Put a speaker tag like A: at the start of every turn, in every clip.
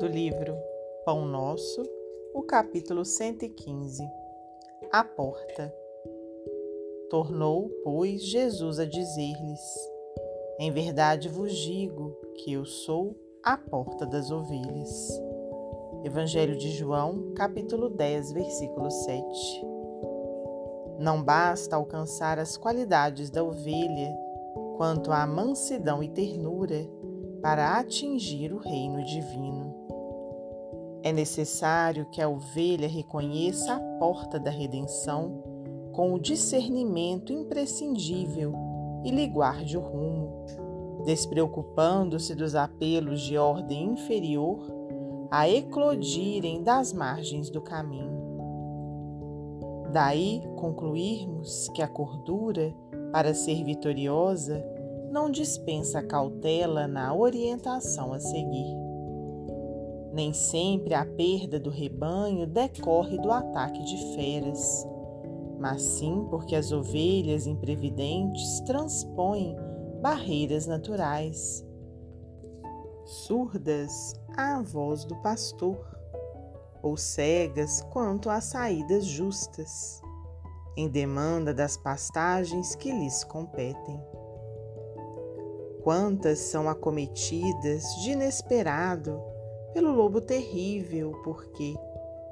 A: livro Pão Nosso, o capítulo 115 A Porta. Tornou, pois, Jesus a dizer-lhes: Em verdade vos digo que eu sou a porta das ovelhas. Evangelho de João, capítulo 10, versículo 7. Não basta alcançar as qualidades da ovelha quanto à mansidão e ternura para atingir o reino divino. É necessário que a ovelha reconheça a porta da redenção com o discernimento imprescindível e lhe guarde o rumo, despreocupando-se dos apelos de ordem inferior a eclodirem das margens do caminho. Daí concluirmos que a cordura, para ser vitoriosa, não dispensa cautela na orientação a seguir. Nem sempre a perda do rebanho decorre do ataque de feras, mas sim porque as ovelhas imprevidentes transpõem barreiras naturais, surdas à voz do pastor, ou cegas quanto às saídas justas, em demanda das pastagens que lhes competem. Quantas são acometidas de inesperado pelo lobo terrível, porque,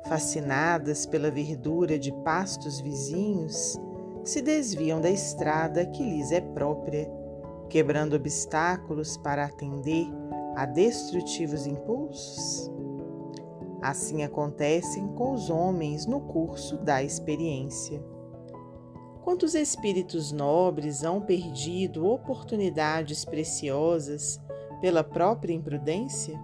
A: fascinadas pela verdura de pastos vizinhos, se desviam da estrada que lhes é própria, quebrando obstáculos para atender a destrutivos impulsos? Assim acontecem com os homens no curso da experiência. Quantos espíritos nobres hão perdido oportunidades preciosas pela própria imprudência?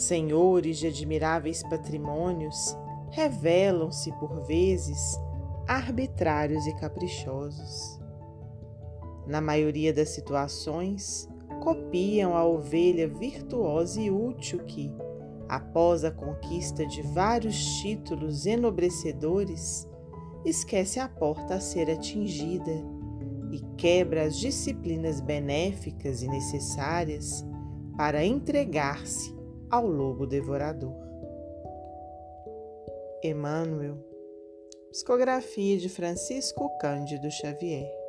A: Senhores de admiráveis patrimônios revelam-se por vezes arbitrários e caprichosos. Na maioria das situações, copiam a ovelha virtuosa e útil que, após a conquista de vários títulos enobrecedores, esquece a porta a ser atingida e quebra as disciplinas benéficas e necessárias para entregar-se ao lobo devorador. Emmanuel, psicografia de Francisco Cândido Xavier.